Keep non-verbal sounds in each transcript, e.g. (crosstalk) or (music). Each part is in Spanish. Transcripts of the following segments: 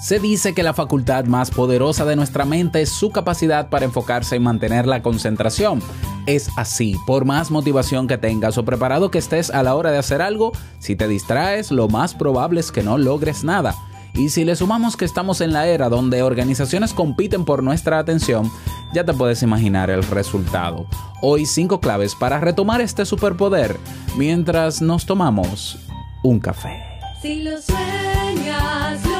Se dice que la facultad más poderosa de nuestra mente es su capacidad para enfocarse y mantener la concentración. Es así, por más motivación que tengas o preparado que estés a la hora de hacer algo, si te distraes, lo más probable es que no logres nada. Y si le sumamos que estamos en la era donde organizaciones compiten por nuestra atención, ya te puedes imaginar el resultado. Hoy cinco claves para retomar este superpoder mientras nos tomamos un café. Si lo sueñas, lo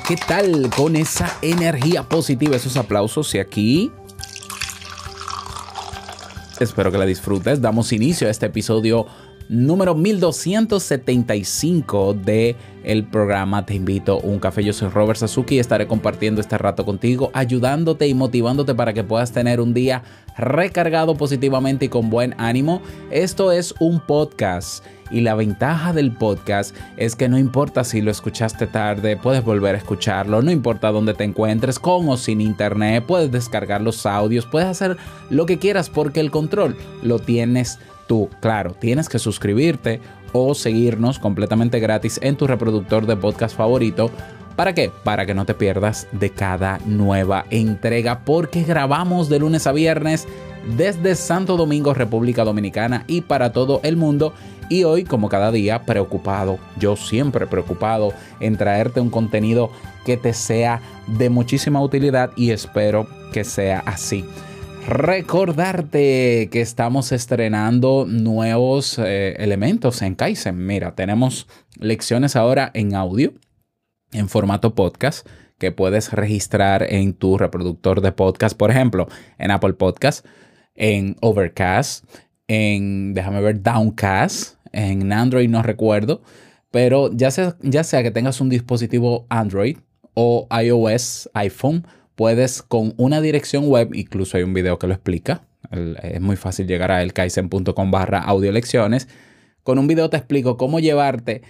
¿Qué tal? Con esa energía positiva, esos aplausos y aquí... Espero que la disfrutes. Damos inicio a este episodio número 1275 de el programa Te invito a un café. Yo soy Robert Sasuki y estaré compartiendo este rato contigo, ayudándote y motivándote para que puedas tener un día recargado positivamente y con buen ánimo. Esto es un podcast y la ventaja del podcast es que no importa si lo escuchaste tarde, puedes volver a escucharlo, no importa dónde te encuentres, con o sin internet, puedes descargar los audios, puedes hacer lo que quieras porque el control lo tienes tú. Claro, tienes que suscribirte o seguirnos completamente gratis en tu reproductor de podcast favorito. ¿Para qué? Para que no te pierdas de cada nueva entrega porque grabamos de lunes a viernes desde Santo Domingo, República Dominicana y para todo el mundo. Y hoy, como cada día, preocupado, yo siempre preocupado en traerte un contenido que te sea de muchísima utilidad y espero que sea así. Recordarte que estamos estrenando nuevos eh, elementos en Kaizen. Mira, tenemos lecciones ahora en audio, en formato podcast, que puedes registrar en tu reproductor de podcast, por ejemplo, en Apple Podcast, en Overcast, en, déjame ver, Downcast, en Android no recuerdo, pero ya sea, ya sea que tengas un dispositivo Android o iOS, iPhone, puedes con una dirección web, incluso hay un video que lo explica, es muy fácil llegar a elkaisen.com barra audio lecciones, con un video te explico cómo llevarte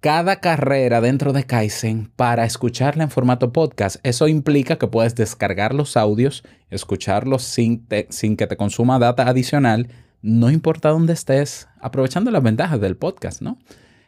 cada carrera dentro de Kaizen para escucharla en formato podcast. Eso implica que puedes descargar los audios, escucharlos sin, te- sin que te consuma data adicional, no importa dónde estés, aprovechando las ventajas del podcast, ¿no?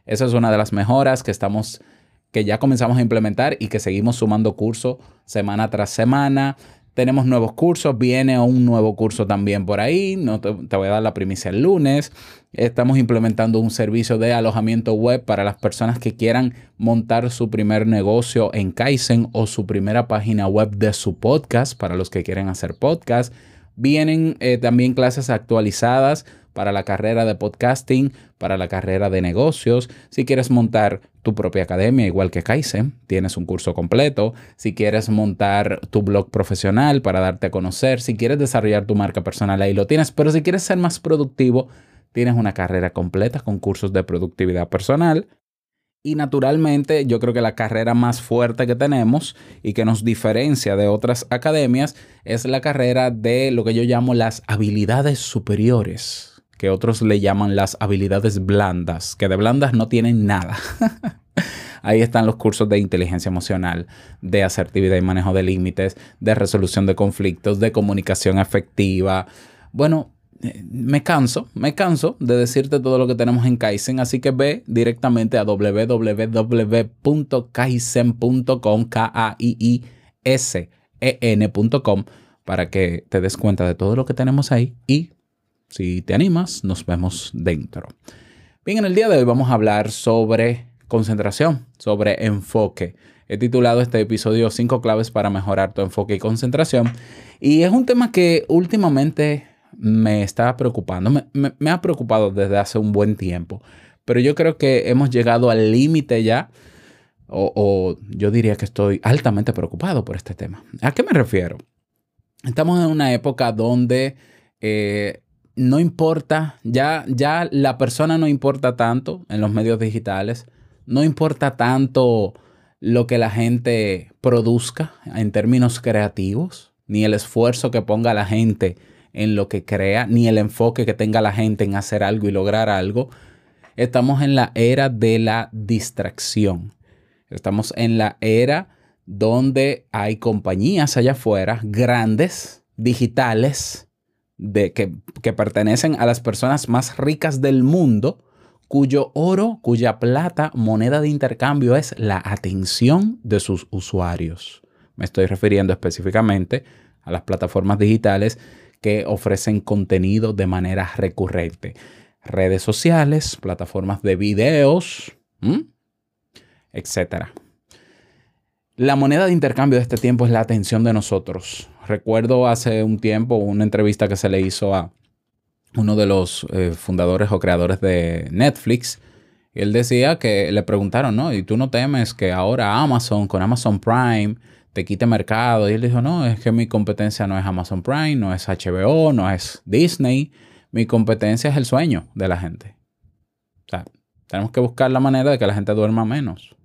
Esa es una de las mejoras que estamos que ya comenzamos a implementar y que seguimos sumando cursos semana tras semana. Tenemos nuevos cursos, viene un nuevo curso también por ahí, no te, voy a dar la primicia el lunes. Estamos implementando un servicio de alojamiento web para las personas que quieran montar su primer negocio en Kaizen o su primera página web de su podcast para los que quieren hacer podcast. Vienen eh, también clases actualizadas para la carrera de podcasting, para la carrera de negocios. Si quieres montar tu propia academia, igual que Kaizen, tienes un curso completo. Si quieres montar tu blog profesional para darte a conocer, si quieres desarrollar tu marca personal, ahí lo tienes. Pero si quieres ser más productivo, tienes una carrera completa con cursos de productividad personal. Y naturalmente, yo creo que la carrera más fuerte que tenemos y que nos diferencia de otras academias es la carrera de lo que yo llamo las habilidades superiores, que otros le llaman las habilidades blandas, que de blandas no tienen nada. (laughs) Ahí están los cursos de inteligencia emocional, de asertividad y manejo de límites, de resolución de conflictos, de comunicación efectiva. Bueno, eh, me canso, me canso de decirte todo lo que tenemos en Kaizen, así que ve directamente a www.kaizen.com, k a i i s e n.com para que te des cuenta de todo lo que tenemos ahí y si te animas, nos vemos dentro. Bien, en el día de hoy vamos a hablar sobre concentración, sobre enfoque. He titulado este episodio 5 claves para mejorar tu enfoque y concentración. Y es un tema que últimamente me está preocupando, me, ha preocupado desde hace un buen tiempo. Pero yo creo que hemos llegado al límite ya, o, o yo diría que estoy altamente preocupado por este tema. ¿A qué me refiero? Estamos en una época donde eh, no importa, ya, ya la persona no importa tanto en los medios digitales, no importa tanto lo que la gente produzca en términos creativos, ni el esfuerzo que ponga la gente en lo que crea, ni el enfoque que tenga la gente en hacer algo y lograr algo. Estamos en la era de la distracción. Estamos en la era donde hay compañías allá afuera, grandes, digitales, de, que, que pertenecen a las personas más ricas del mundo, cuyo oro, cuya plata, moneda de intercambio es la atención de sus usuarios. Me estoy refiriendo específicamente a las plataformas digitales que ofrecen contenido de manera recurrente. Redes sociales, plataformas de videos, etcétera. La moneda de intercambio de este tiempo es la atención de nosotros. Recuerdo hace un tiempo una entrevista que se le hizo a uno de los eh, fundadores o creadores de Netflix. Él decía que le preguntaron, ¿no? ¿Y tú no temes que ahora Amazon, con Amazon Prime, te quite mercado? Y él dijo, no, es que mi competencia no es Amazon Prime, no es HBO, no es Disney. Mi competencia es el sueño de la gente. O sea, tenemos que buscar la manera de que la gente duerma menos.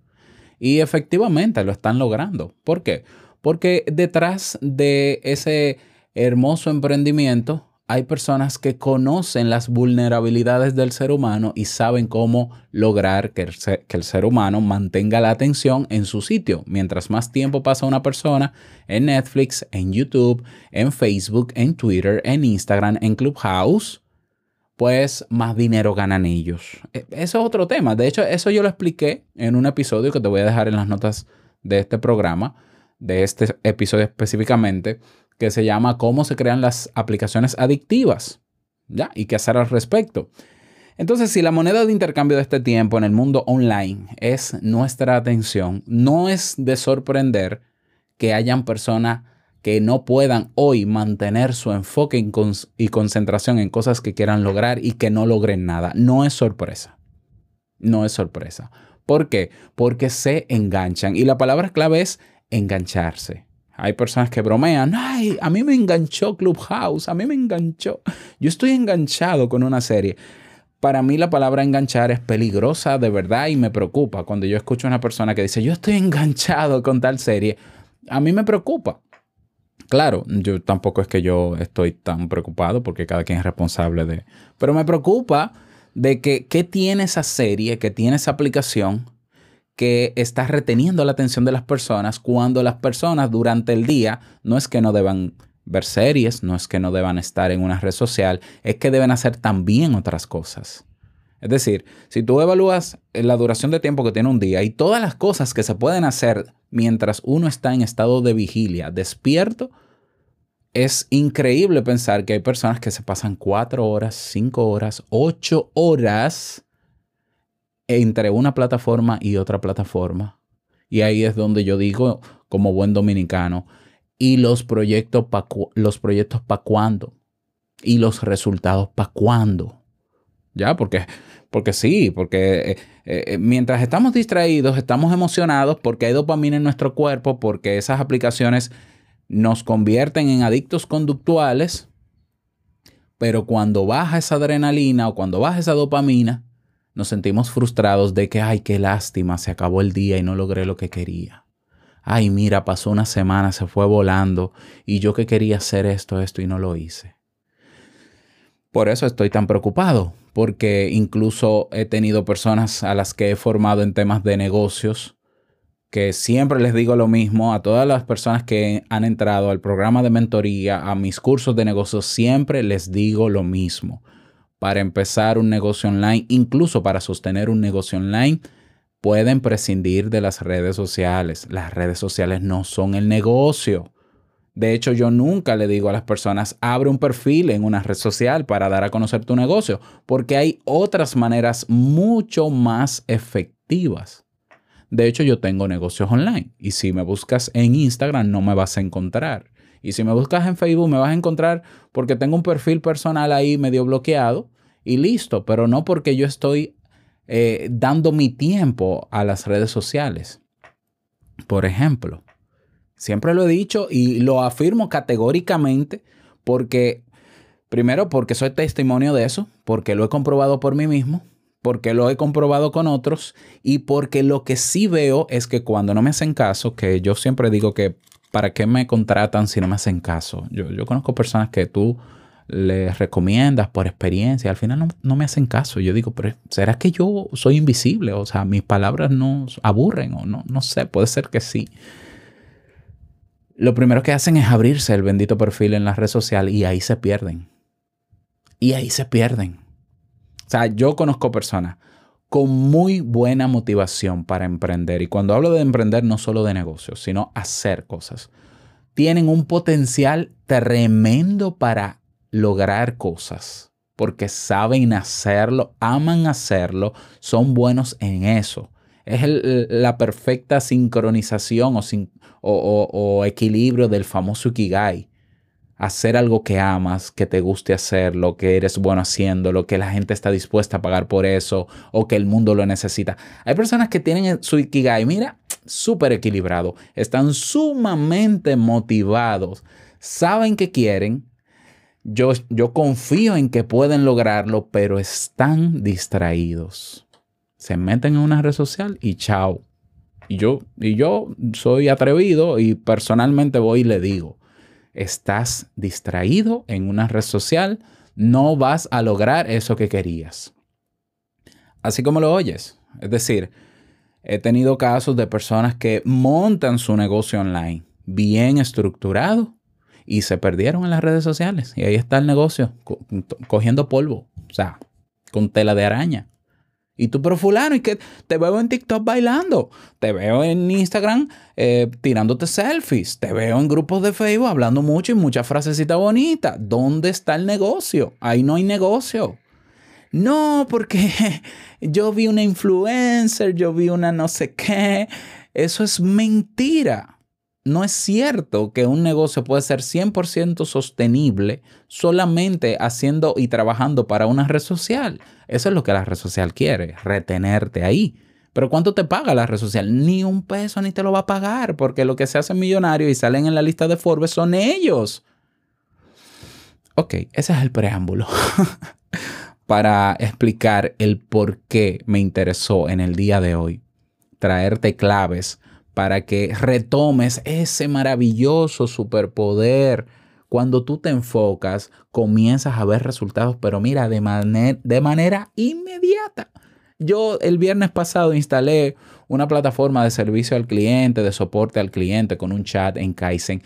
Y efectivamente lo están logrando. ¿Por qué? Porque detrás de ese hermoso emprendimiento hay personas que conocen las vulnerabilidades del ser humano y saben cómo lograr que el, ser, humano mantenga la atención en su sitio. Mientras más tiempo pasa una persona en Netflix, en YouTube, en Facebook, en Twitter, en Instagram, en Clubhouse, pues más dinero ganan ellos. Eso es otro tema. De hecho, eso yo lo expliqué en un episodio que te voy a dejar en las notas de este programa, de este episodio específicamente, que se llama Cómo se crean las aplicaciones adictivas. ¿Ya? Y qué hacer al respecto. Entonces, si la moneda de intercambio de este tiempo en el mundo online es nuestra atención, no es de sorprender que hayan personas que no puedan hoy mantener su enfoque y concentración en cosas que quieran lograr y que no logren nada. No es sorpresa. No es sorpresa. ¿Por qué? Porque se enganchan. Y la palabra clave es engancharse. Hay personas que bromean, ay, a mí me enganchó Clubhouse, a mí me enganchó. Yo estoy enganchado con una serie. Para mí la palabra enganchar es peligrosa de verdad y me preocupa. Cuando yo escucho a una persona que dice, yo estoy enganchado con tal serie, a mí me preocupa. Claro, yo tampoco es que yo estoy tan preocupado porque cada quien es responsable de... Pero me preocupa de que qué tiene esa serie, que tiene esa aplicación que está reteniendo la atención de las personas cuando las personas durante el día no es que no deban ver series, no es que no deban estar en una red social, es que deben hacer también otras cosas. Es decir, si tú evalúas la duración de tiempo que tiene un día y todas las cosas que se pueden hacer mientras uno está en estado de vigilia, despierto, es increíble pensar que hay personas que se pasan cuatro horas, cinco horas, ocho horas entre una plataforma y otra plataforma. Y ahí es donde yo digo, como buen dominicano, ¿y los proyectos para los cuándo? ¿Y los resultados para cuándo? ¿Ya? Porque, porque sí, porque eh, eh, mientras estamos distraídos, estamos emocionados porque hay dopamina en nuestro cuerpo, porque esas aplicaciones nos convierten en adictos conductuales, pero cuando baja esa adrenalina o cuando baja esa dopamina, nos sentimos frustrados de que, ay, qué lástima, se acabó el día y no logré lo que quería. Ay, mira, pasó una semana, se fue volando y yo que quería hacer esto, esto y no lo hice. Por eso estoy tan preocupado, porque incluso he tenido personas a las que he formado en temas de negocios que siempre les digo lo mismo a todas las personas que han entrado al programa de mentoría, a mis cursos de negocios, siempre les digo lo mismo. Para empezar un negocio online, incluso para sostener un negocio online, pueden prescindir de las redes sociales. Las redes sociales no son el negocio. De hecho, yo nunca le digo a las personas, abre un perfil en una red social para dar a conocer tu negocio, porque hay otras maneras mucho más efectivas. De hecho, yo tengo negocios online y si me buscas en Instagram no me vas a encontrar. Y si me buscas en Facebook me vas a encontrar porque tengo un perfil personal ahí medio bloqueado y listo, pero no porque yo estoy eh, dando mi tiempo a las redes sociales. Por ejemplo, siempre lo he dicho y lo afirmo categóricamente porque, primero, porque soy testimonio de eso, porque lo he comprobado por mí mismo, porque lo he comprobado con otros y porque lo que sí veo es que cuando no me hacen caso, que yo siempre digo que ¿para qué me contratan si no me hacen caso? Yo, yo conozco personas que tú les recomiendas por experiencia, al final no, no, me hacen caso. Yo digo, pero ¿será que yo soy invisible? O sea, mis palabras no aburren o no, no sé, puede ser que sí. Lo primero que hacen es abrirse el bendito perfil en la red social y ahí se pierden. Y ahí se pierden. O sea, yo conozco personas con muy buena motivación para emprender. Y cuando hablo de emprender, no solo de negocios, sino hacer cosas. Tienen un potencial tremendo para lograr cosas, porque saben hacerlo, aman hacerlo, son buenos en eso. Es la perfecta sincronización o, sin, o, o, o equilibrio del famoso Ikigai hacer algo que amas, que te guste hacer, lo que eres bueno haciendo, lo que la gente está dispuesta a pagar por eso o que el mundo lo necesita. Hay personas que tienen su Ikigai, mira, súper equilibrado, están sumamente motivados, saben que quieren. Yo, yo confío en que pueden lograrlo, pero están distraídos. Se meten en una red social y chao. Y yo, y yo soy atrevido y personalmente voy y le digo, estás distraído en una red social, no vas a lograr eso que querías. Así como lo oyes. Es decir, he tenido casos de personas que montan su negocio online bien estructurado y se perdieron en las redes sociales. Y ahí está el negocio, co cogiendo polvo, o sea, con tela de araña. Y tú, pero fulano, y que te veo en TikTok bailando, te veo en Instagram eh, tirándote selfies, te veo en grupos de Facebook hablando mucho y muchas frasecitas bonitas. ¿Dónde está el negocio? Ahí no hay negocio. No, porque (laughs) yo vi una influencer, yo vi una no sé qué. Eso es mentira. No es cierto que un negocio puede ser 100% sostenible solamente haciendo y trabajando para una red social. Eso es lo que la red social quiere, retenerte ahí. Pero ¿cuánto te paga la red social? Ni un peso ni te lo va a pagar, porque lo que se hace millonario y salen en la lista de Forbes son ellos. Ok, ese es el preámbulo (laughs) para explicar el por qué me interesó en el día de hoy traerte claves para que retomes ese maravilloso superpoder. Cuando tú te enfocas, comienzas a ver resultados, pero mira, de, maner de manera inmediata. Yo el viernes pasado instalé una plataforma de servicio al cliente, de soporte al cliente con un chat en Kaizen,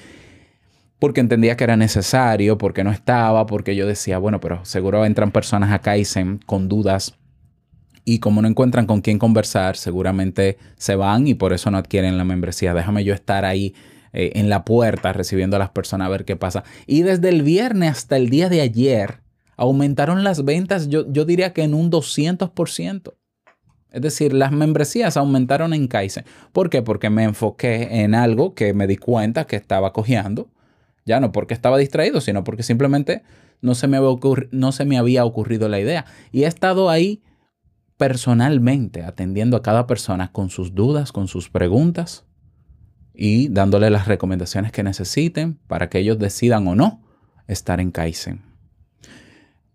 porque entendía que era necesario, porque no estaba, porque yo decía, bueno, pero seguro entran personas a Kaizen con dudas y como no encuentran con quién conversar, seguramente se van y por eso no adquieren la membresía. Déjame yo estar ahí eh, en la puerta recibiendo a las personas a ver qué pasa. Y desde el viernes hasta el día de ayer aumentaron las ventas, yo, yo diría que en un 200%. Es decir, las membresías aumentaron en Kaizen. ¿Por qué? Porque me enfoqué en algo que me di cuenta que estaba cojeando. Ya no porque estaba distraído, sino porque simplemente no se me no se me había ocurrido la idea. Y he estado ahí personalmente atendiendo a cada persona con sus dudas, con sus preguntas y dándole las recomendaciones que necesiten para que ellos decidan o no estar en Kaizen.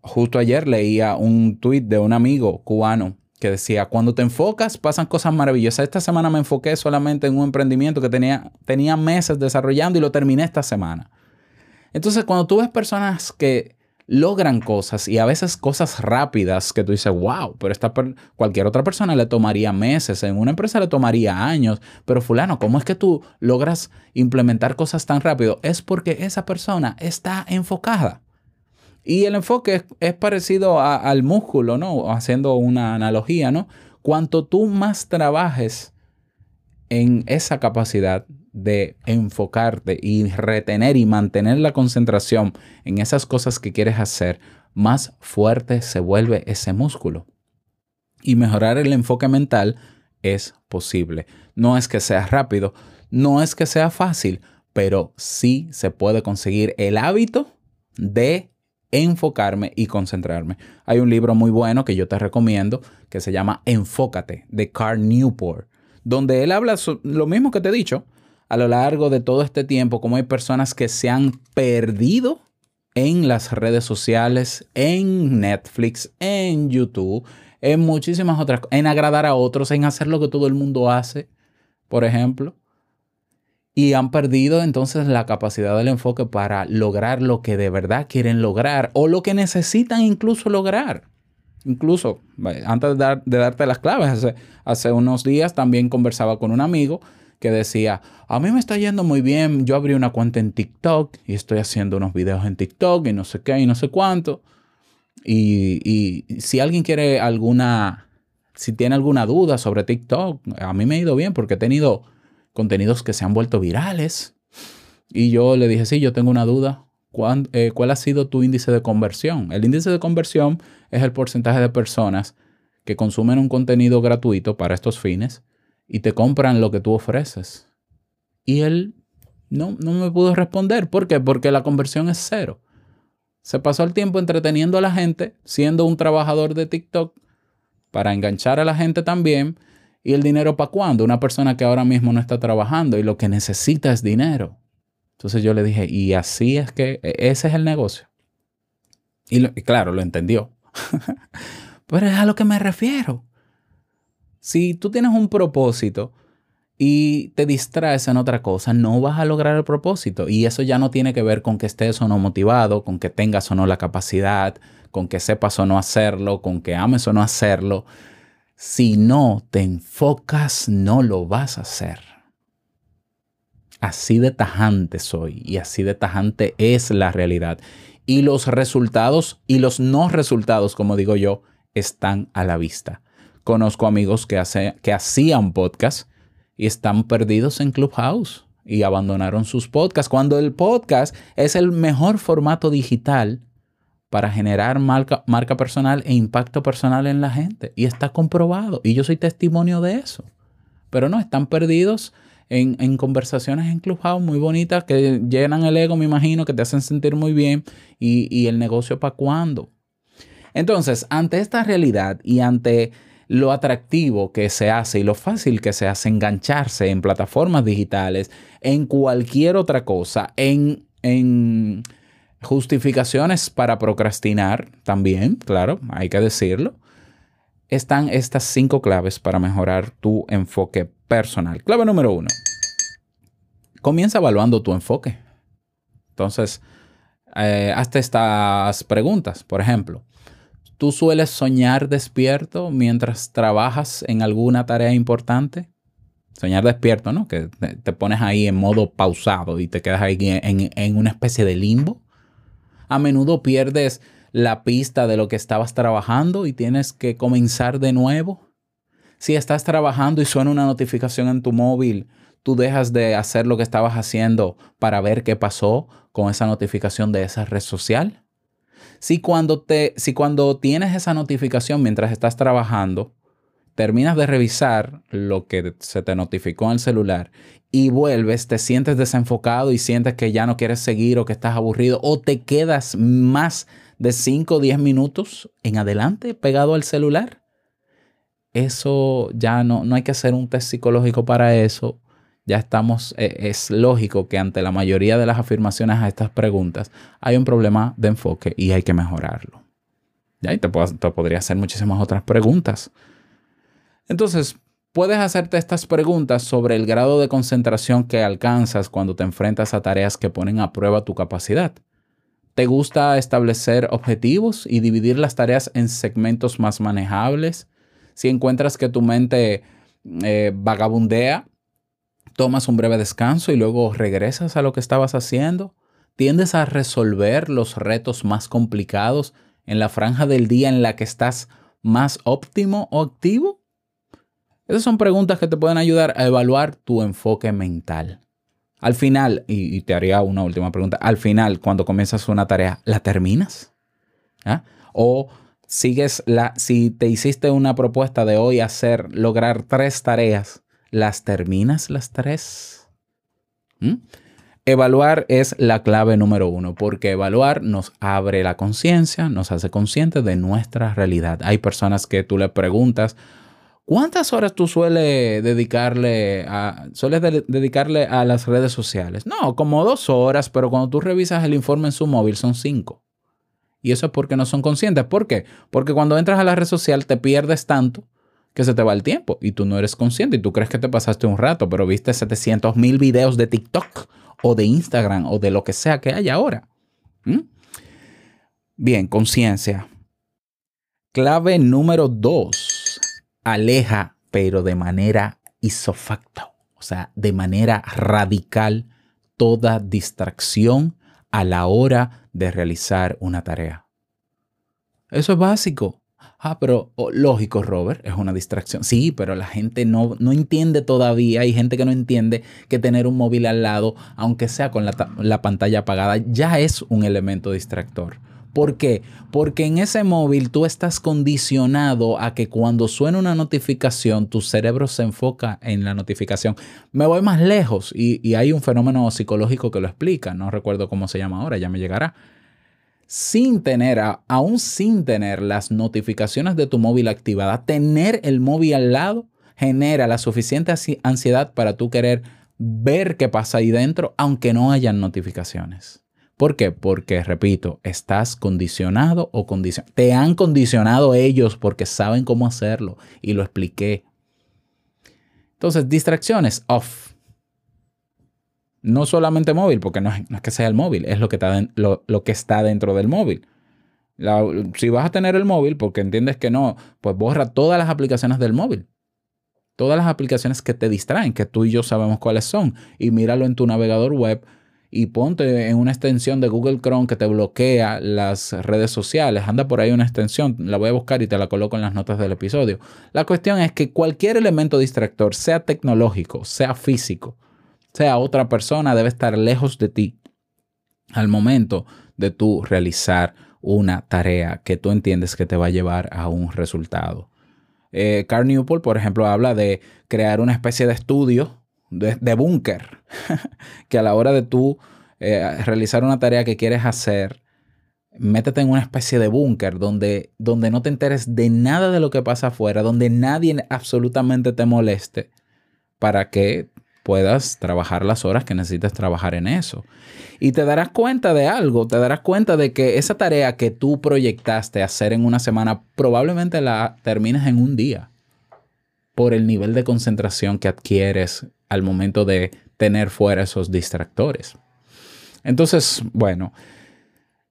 Justo ayer leía un tuit de un amigo cubano que decía, cuando te enfocas pasan cosas maravillosas. Esta semana me enfoqué solamente en un emprendimiento que tenía, tenía meses desarrollando y lo terminé esta semana. Entonces, cuando tú ves personas que logran cosas y a veces cosas rápidas que tú dices, wow, pero esta cualquier otra persona le tomaría meses, en una empresa le tomaría años, pero fulano, ¿cómo es que tú logras implementar cosas tan rápido? Es porque esa persona está enfocada. Y el enfoque es, parecido al músculo, ¿no? Haciendo una analogía, ¿no? Cuanto tú más trabajes en esa capacidad de enfocarte y retener y mantener la concentración en esas cosas que quieres hacer, más fuerte se vuelve ese músculo. Y mejorar el enfoque mental es posible. No es que sea rápido, no es que sea fácil, pero sí se puede conseguir el hábito de enfocarme y concentrarme. Hay un libro muy bueno que yo te recomiendo que se llama Enfócate de Carl Newport, donde él habla lo mismo que te he dicho a lo largo de todo este tiempo, como hay personas que se han perdido en las redes sociales, en Netflix, en YouTube, en muchísimas otras cosas, en agradar a otros, en hacer lo que todo el mundo hace, por ejemplo. Y han perdido entonces la capacidad del enfoque para lograr lo que de verdad quieren lograr o lo que necesitan incluso lograr. Incluso, antes de, darte las claves, hace, hace unos días también conversaba con un amigo que decía, a mí me está yendo muy bien, yo abrí una cuenta en TikTok y estoy haciendo unos videos en TikTok y no sé qué y no sé cuánto. Y, y si alguien quiere alguna, si tiene alguna duda sobre TikTok, a mí me ha ido bien porque he tenido contenidos que se han vuelto virales. Y yo le dije, sí, yo tengo una duda. ¿Cuál, eh, ¿Cuál, ha sido tu índice de conversión? El índice de conversión es el porcentaje de personas que consumen un contenido gratuito para estos fines y te compran lo que tú ofreces. Y él no, no me pudo responder. ¿Por qué? Porque la conversión es cero. Se pasó el tiempo entreteniendo a la gente, siendo un trabajador de TikTok para enganchar a la gente también ¿Y el dinero para cuándo? Una persona que ahora mismo no está trabajando y lo que necesita es dinero. Entonces yo le dije, y así es que e, ese es el negocio. Y, claro, lo entendió. (laughs) Pero es a lo que me refiero. Si tú tienes un propósito y te distraes en otra cosa, no vas a lograr el propósito. Y eso ya no tiene que ver con que estés o no motivado, con que tengas o no la capacidad, con que sepas o no hacerlo, con que ames o no hacerlo. Si no te enfocas, no lo vas a hacer. Así de tajante soy y así de tajante es la realidad. Y los resultados y los no resultados, como digo yo, están a la vista. Conozco amigos que, que hacían podcast y están perdidos en Clubhouse y abandonaron sus podcasts, cuando el podcast es el mejor formato digital para generar marca, marca personal e impacto personal en la gente. Y está comprobado. Y yo soy testimonio de eso. Pero no, están perdidos en, conversaciones en Clubhouse muy bonitas que llenan el ego, me imagino, que te hacen sentir muy bien. Y, y el negocio para cuándo. Entonces, ante esta realidad y ante lo atractivo que se hace y lo fácil que se hace engancharse en plataformas digitales, en cualquier otra cosa, en, en Justificaciones para procrastinar también, claro, hay que decirlo. Están estas cinco claves para mejorar tu enfoque personal. Clave número uno. Comienza evaluando tu enfoque. Entonces, eh, hazte estas preguntas. Por ejemplo, ¿tú sueles soñar despierto mientras trabajas en alguna tarea importante? Soñar despierto, ¿no? Que te pones ahí en modo pausado y te quedas ahí en, en una especie de limbo a menudo pierdes la pista de lo que estabas trabajando y tienes que comenzar de nuevo. Si estás trabajando y suena una notificación en tu móvil, tú dejas de hacer lo que estabas haciendo para ver qué pasó con esa notificación de esa red social. Si cuando, te, si cuando tienes esa notificación mientras estás trabajando, terminas de revisar lo que se te notificó en el celular y vuelves, te sientes desenfocado y sientes que ya no quieres seguir o que estás aburrido o te quedas más de 5 o 10 minutos en adelante pegado al celular, eso ya no, no hay que hacer un test psicológico para eso. Ya estamos, eh, es lógico que ante la mayoría de las afirmaciones a estas preguntas hay un problema de enfoque y hay que mejorarlo. Ya, y te, te podría hacer muchísimas otras preguntas. Entonces, puedes hacerte estas preguntas sobre el grado de concentración que alcanzas cuando te enfrentas a tareas que ponen a prueba tu capacidad. ¿Te gusta establecer objetivos y dividir las tareas en segmentos más manejables? Si encuentras que tu mente eh, vagabundea, tomas un breve descanso y luego regresas a lo que estabas haciendo. ¿Tiendes a resolver los retos más complicados en la franja del día en la que estás más óptimo o activo? Esas son preguntas que te pueden ayudar a evaluar tu enfoque mental. Al final, y, te haría una última pregunta, al final, cuando comienzas una tarea, ¿la terminas? ¿Ah? O sigues la, si te hiciste una propuesta de hoy hacer, lograr tres tareas, ¿las terminas las tres? ¿Mm? Evaluar es la clave número uno, porque evaluar nos abre la conciencia, nos hace conscientes de nuestra realidad. Hay personas que tú le preguntas, ¿cuántas horas tú sueles dedicarle sueles de- dedicarle a las redes sociales? No, como dos horas, pero cuando tú revisas el informe en su móvil son cinco. Y eso es porque no son conscientes. ¿Por qué? Porque cuando entras a la red social te pierdes tanto que se te va el tiempo y tú no eres consciente y tú crees que te pasaste un rato, pero viste 700 mil videos de TikTok o de Instagram o de lo que sea que haya ahora. ¿Mm? Bien, conciencia. Clave número dos. Aleja, pero de manera isofacto, o sea, de manera radical, toda distracción a la hora de realizar una tarea. Eso es básico. Ah, pero oh, lógico, Robert, es una distracción. Sí, pero la gente no, no entiende todavía. Hay gente que no entiende que tener un móvil al lado, aunque sea con la, ta- la pantalla apagada, ya es un elemento distractor. ¿Por qué? Porque en ese móvil tú estás condicionado a que cuando suena una notificación, tu cerebro se enfoca en la notificación. Me voy más lejos y, y hay un fenómeno psicológico que lo explica. No recuerdo cómo se llama ahora, ya me llegará sin tener, aún sin tener las notificaciones de tu móvil activadas, tener el móvil al lado genera la suficiente ansi- ansiedad para tú querer ver qué pasa ahí dentro, aunque no hayan notificaciones. ¿Por qué? Porque, repito, estás condicionado o condicionado. Te han condicionado ellos porque saben cómo hacerlo y lo expliqué. Entonces, distracciones, off. No solamente móvil, porque no es, no es que sea el móvil, es lo que está, dentro del móvil. Si vas a tener el móvil porque entiendes que no, pues borra todas las aplicaciones del móvil. Todas las aplicaciones que te distraen, que tú y yo sabemos cuáles son. Y míralo en tu navegador web y ponte en una extensión de Google Chrome que te bloquea las redes sociales. Anda por ahí una extensión, la voy a buscar y te la coloco en las notas del episodio. La cuestión es que cualquier elemento distractor, sea tecnológico, sea físico, sea otra persona, debe estar lejos de ti al momento de tú realizar una tarea que tú entiendes que te va a llevar a un resultado. Eh, Carl Newport, por ejemplo, habla de crear una especie de estudio de, de búnker, (laughs) que a la hora de tú eh, realizar una tarea que quieres hacer, métete en una especie de búnker donde, donde no te enteres de nada de lo que pasa afuera, donde nadie absolutamente te moleste, para que puedas trabajar las horas que necesites trabajar en eso. Y te darás cuenta de algo, te darás cuenta de que esa tarea que tú proyectaste hacer en una semana probablemente la termines en un día por el nivel de concentración que adquieres al momento de tener fuera esos distractores. Entonces, bueno,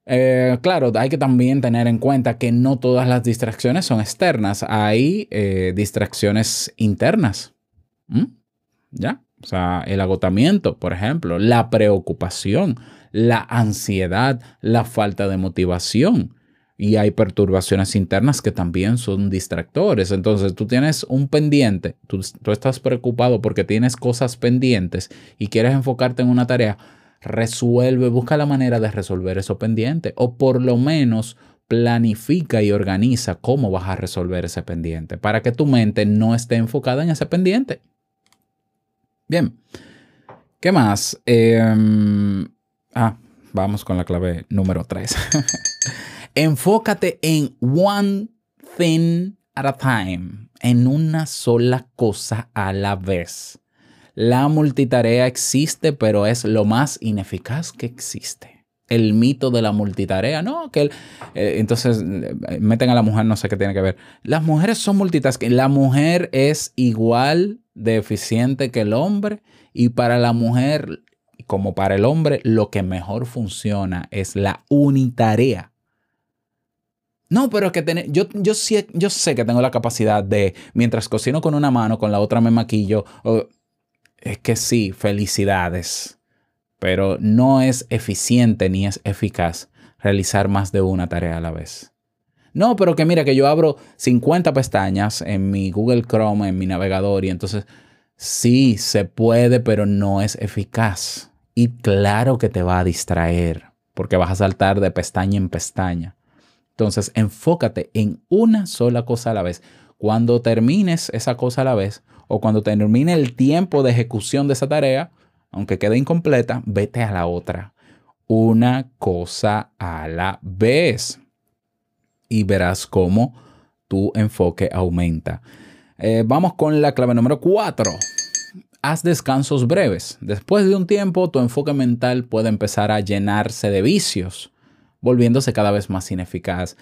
eh, claro, hay que también tener en cuenta que no todas las distracciones son externas, hay eh, distracciones internas. ¿Mm? ¿Ya? O sea, el agotamiento, por ejemplo, la preocupación, la ansiedad, la falta de motivación. Y hay perturbaciones internas que también son distractores. Entonces, tú tienes un pendiente, tú, estás preocupado porque tienes cosas pendientes y quieres enfocarte en una tarea, resuelve, busca la manera de resolver eso pendiente. O por lo menos planifica y organiza cómo vas a resolver ese pendiente para que tu mente no esté enfocada en ese pendiente. Bien. ¿Qué más? Eh, ah, vamos con la clave número 3. (laughs) Enfócate en one thing at a time, en una sola cosa a la vez. La multitarea existe, pero es lo más ineficaz que existe. El mito de la multitarea, no, que eh, entonces eh, meten a la mujer, no sé qué tiene que ver. Las mujeres son multitasking. La mujer es igual de eficiente que el hombre y para la mujer, como para el hombre, lo que mejor funciona es la unitarea. No, pero es que tener, yo, yo, sí- yo sé que tengo la capacidad de, mientras cocino con una mano, con la otra me maquillo. es que sí, felicidades. Pero no es eficiente ni es eficaz realizar más de una tarea a la vez. No, pero que mira que yo abro 50 pestañas en mi Google Chrome, en mi navegador, y entonces Sí, se puede, pero no es eficaz. Y claro que te va a distraer, porque vas a saltar de pestaña en pestaña. Entonces, enfócate en una sola cosa a la vez. Cuando termines esa cosa a la vez, o cuando termine el tiempo de ejecución de esa tarea, aunque quede incompleta, vete a la otra. Una cosa a la vez. Y verás cómo tu enfoque aumenta. Eh, vamos con la clave número 4. Haz descansos breves. Después de un tiempo, tu enfoque mental puede empezar a llenarse de vicios, volviéndose cada vez más ineficaz.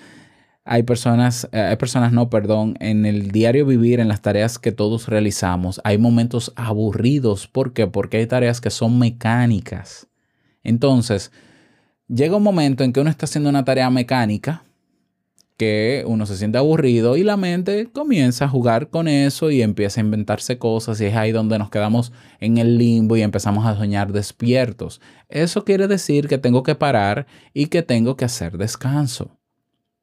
Hay personas, eh, hay personas, no, perdón, en el diario vivir, en las tareas que todos realizamos, hay momentos aburridos. ¿Por qué? Porque hay tareas que son mecánicas. Entonces, llega un momento en que uno está haciendo una tarea mecánica que uno se siente aburrido y la mente comienza a jugar con eso y empieza a inventarse cosas y es ahí donde nos quedamos en el limbo y empezamos a soñar despiertos. Eso quiere decir que tengo que parar y que tengo que hacer descanso.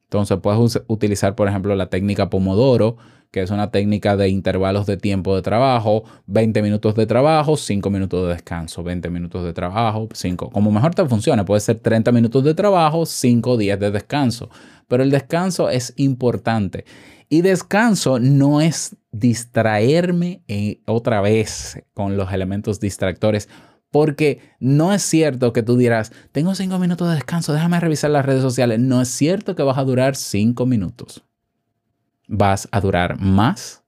Entonces puedes utilizar, por ejemplo, la técnica Pomodoro, que es una técnica de intervalos de tiempo de trabajo, 20 minutos de trabajo, 5 minutos de descanso, 20 minutos de trabajo, 5. Como mejor te funcione, puede ser 30 minutos de trabajo, 5 días de descanso. Pero el descanso es importante. Y descanso no es distraerme eh, otra vez con los elementos distractores. Porque no es cierto que tú dirás, tengo cinco minutos de descanso, déjame revisar las redes sociales. No es cierto que vas a durar cinco minutos vas a durar más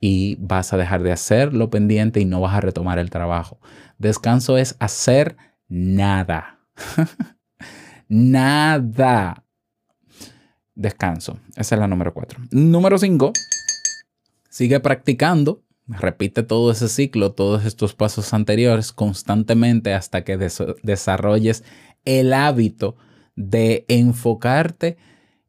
y vas a dejar de hacer lo pendiente y no vas a retomar el trabajo. Descanso es hacer nada. (laughs) nada. Descanso. Esa es la número cuatro. Número cinco. Sigue practicando. Repite todo ese ciclo, todos estos pasos anteriores constantemente hasta que desarrolles el hábito de enfocarte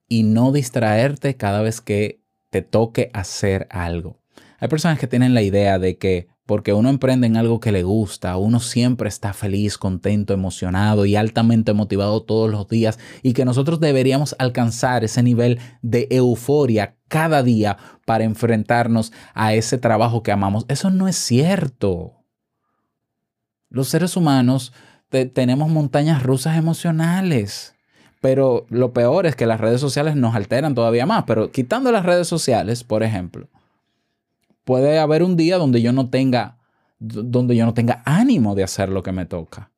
y no distraerte cada vez que te toque hacer algo. Hay personas que tienen la idea de que porque uno emprende en algo que le gusta, uno siempre está feliz, contento, emocionado y altamente motivado todos los días y que nosotros deberíamos alcanzar ese nivel de euforia cada día para enfrentarnos a ese trabajo que amamos. Eso no es cierto. Los seres humanos tenemos montañas rusas emocionales. Pero lo peor es que las redes sociales nos alteran todavía más. Pero quitando las redes sociales, por ejemplo, puede haber un día donde yo no tenga, donde yo no tenga ánimo de hacer lo que me toca.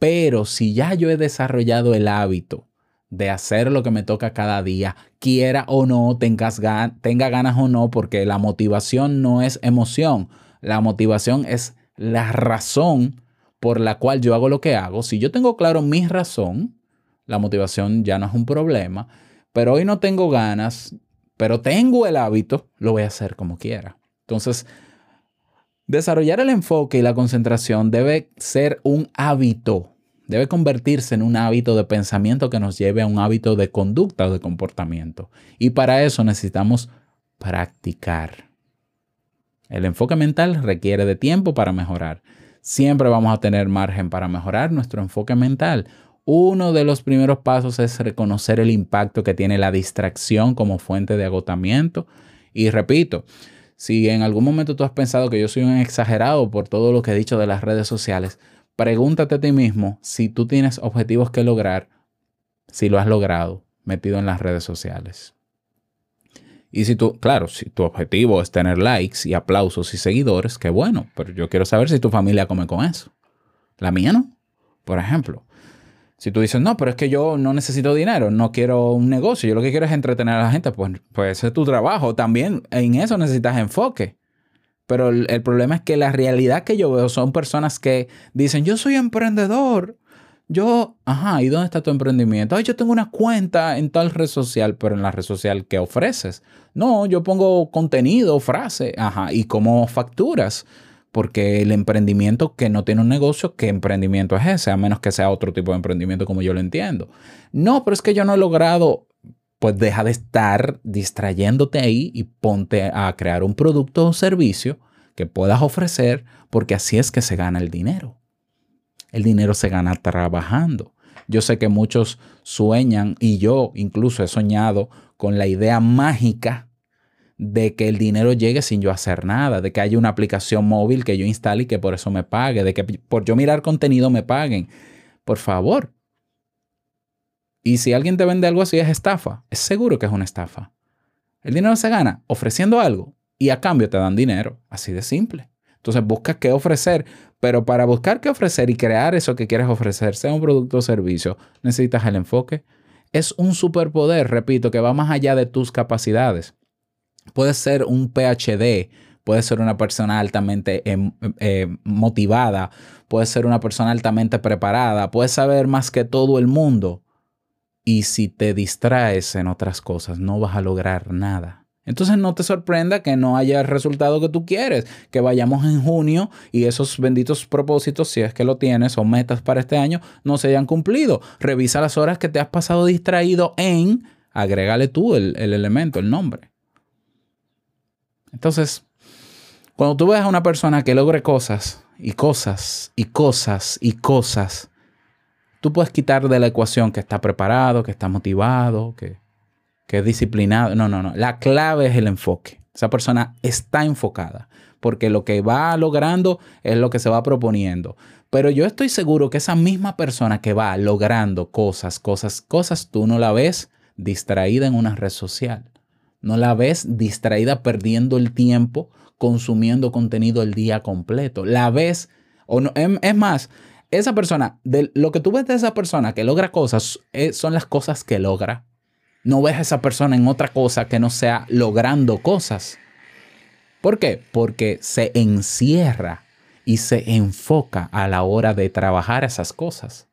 Pero si ya yo he desarrollado el hábito de hacer lo que me toca cada día, quiera o no, tengas tenga ganas o no, porque la motivación no es emoción. La motivación es la razón por la cual yo hago lo que hago. Si yo tengo claro mi razón, la motivación ya no es un problema, pero hoy no tengo ganas, pero tengo el hábito, lo voy a hacer como quiera. Entonces, desarrollar el enfoque y la concentración debe ser un hábito, debe convertirse en un hábito de pensamiento que nos lleve a un hábito de conducta o de comportamiento. Y para eso necesitamos practicar. El enfoque mental requiere de tiempo para mejorar. Siempre vamos a tener margen para mejorar nuestro enfoque mental uno de los primeros pasos es reconocer el impacto que tiene la distracción como fuente de agotamiento. Y repito, si en algún momento tú has pensado que yo soy un exagerado por todo lo que he dicho de las redes sociales, pregúntate a ti mismo si tú tienes objetivos que lograr, si lo has logrado metido en las redes sociales. Y si tú, claro, si tu objetivo es tener likes y aplausos y seguidores, qué bueno, pero yo quiero saber si tu familia come con eso. La mía no, por ejemplo. Si tú dices, no, pero es que yo no necesito dinero, no quiero un negocio, yo lo que quiero es entretener a la gente, pues, pues ese es tu trabajo. También en eso necesitas enfoque. Pero el, el, problema es que la realidad que yo veo son personas que dicen, yo soy emprendedor. Yo, ajá, ¿y dónde está tu emprendimiento? Ay, yo tengo una cuenta en tal red social, pero en la red social que ofreces. No, yo pongo contenido, frase, ajá, ¿y cómo facturas? Porque el emprendimiento que no tiene un negocio, ¿qué emprendimiento es ese? A menos que sea otro tipo de emprendimiento como yo lo entiendo. No, pero es que yo no he logrado, pues deja de estar distrayéndote ahí y ponte a crear un producto o servicio que puedas ofrecer, porque así es que se gana el dinero. El dinero se gana trabajando. Yo sé que muchos sueñan y yo incluso he soñado con la idea mágica de que el dinero llegue sin yo hacer nada, de que haya una aplicación móvil que yo instale y que por eso me pague, de que por yo mirar contenido me paguen. Por favor. Y si alguien te vende algo así es estafa, es seguro que es una estafa. El dinero se gana ofreciendo algo y a cambio te dan dinero, así de simple. Entonces busca qué ofrecer, pero para buscar qué ofrecer y crear eso que quieres ofrecer, sea un producto o servicio, necesitas el enfoque. Es un superpoder, repito, que va más allá de tus capacidades. Puedes ser un PhD, puedes ser una persona altamente em, eh, motivada, puedes ser una persona altamente preparada, puedes saber más que todo el mundo. Y si te distraes en otras cosas, no vas a lograr nada. Entonces no te sorprenda que no haya el resultado que tú quieres, que vayamos en junio y esos benditos propósitos, si es que lo tienes o metas para este año, no se hayan cumplido. Revisa las horas que te has pasado distraído en, agrégale tú el elemento, el nombre. Entonces, cuando tú ves a una persona que logre cosas y cosas y cosas y cosas, tú puedes quitar de la ecuación que está preparado, que está motivado, que, que es disciplinado. No, no, no. La clave es el enfoque. Esa persona está enfocada porque lo que va logrando es lo que se va proponiendo. Pero yo estoy seguro que esa misma persona que va logrando cosas, cosas, cosas, tú no la ves distraída en una red social. No la ves distraída perdiendo el tiempo consumiendo contenido el día completo. La ves, o no, em, es más, esa persona, de, lo que tú ves de esa persona que logra cosas, eh, son las cosas que logra. No ves a esa persona en otra cosa que no sea logrando cosas. ¿Por qué? Porque se encierra y se enfoca a la hora de trabajar esas cosas.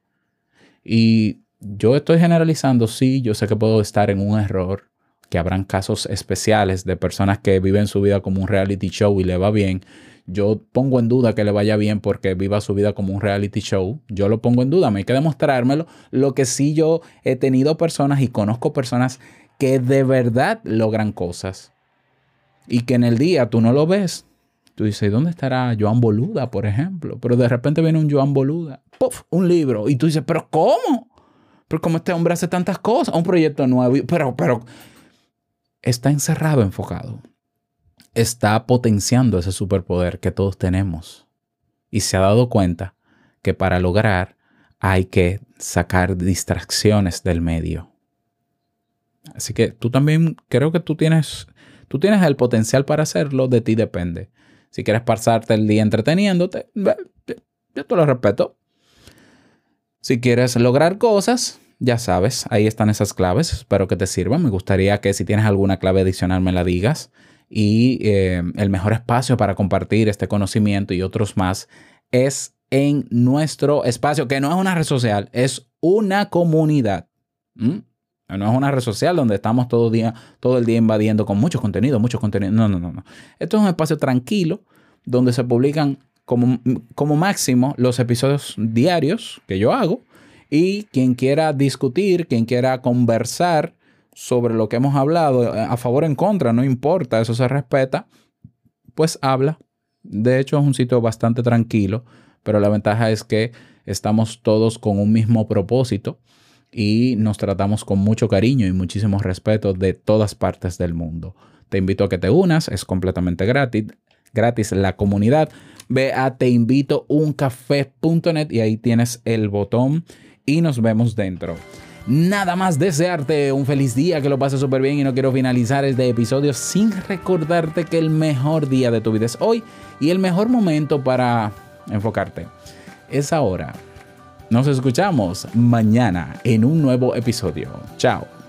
Y yo estoy generalizando, sí, yo sé que puedo estar en un error, que habrán casos especiales de personas que viven su vida como un reality show y le va bien. Yo pongo en duda que le vaya bien porque viva su vida como un reality show. Yo lo pongo en duda, me hay que demostrármelo. Lo que sí yo he tenido personas y conozco personas que de verdad logran cosas y que en el día tú no lo ves. Tú dices, ¿dónde estará Joan Boluda, por ejemplo? Pero de repente viene un Joan Boluda, ¡puf! un libro. Y tú dices, ¿pero cómo? Pero como este hombre hace tantas cosas, un proyecto nuevo. Pero, pero, está encerrado, enfocado. Está potenciando ese superpoder que todos tenemos. Y se ha dado cuenta que para lograr hay que sacar distracciones del medio. Así que tú también creo que tú tienes, tú tienes el potencial para hacerlo, de ti depende. Si quieres pasarte el día entreteniéndote, yo te lo respeto. Si quieres lograr cosas, ya sabes, ahí están esas claves. Espero que te sirvan. Me gustaría que si tienes alguna clave adicional me la digas. Y eh, el mejor espacio para compartir este conocimiento y otros más es en nuestro espacio, que no es una red social, es una comunidad. ¿Mm? No es una red social donde estamos todo, día, todo el día invadiendo con mucho contenido, mucho contenido. No, no, no, no. Esto es un espacio tranquilo donde se publican como, como máximo los episodios diarios que yo hago y quien quiera discutir, quien quiera conversar sobre lo que hemos hablado, eh, a favor o en contra, no importa, eso se respeta, pues habla. De hecho, es un sitio bastante tranquilo, pero la ventaja es que estamos todos con un mismo propósito y nos tratamos con mucho cariño y muchísimo respeto de todas partes del mundo. Te invito a que te unas, es completamente gratis, gratis la comunidad. Ve a teinvitouncafé.net y ahí tienes el botón y nos vemos dentro. Nada más desearte un feliz día, que lo pases súper bien y no quiero finalizar este episodio sin recordarte que el mejor día de tu vida es hoy y el mejor momento para enfocarte es ahora. Nos escuchamos mañana en un nuevo episodio. Chao.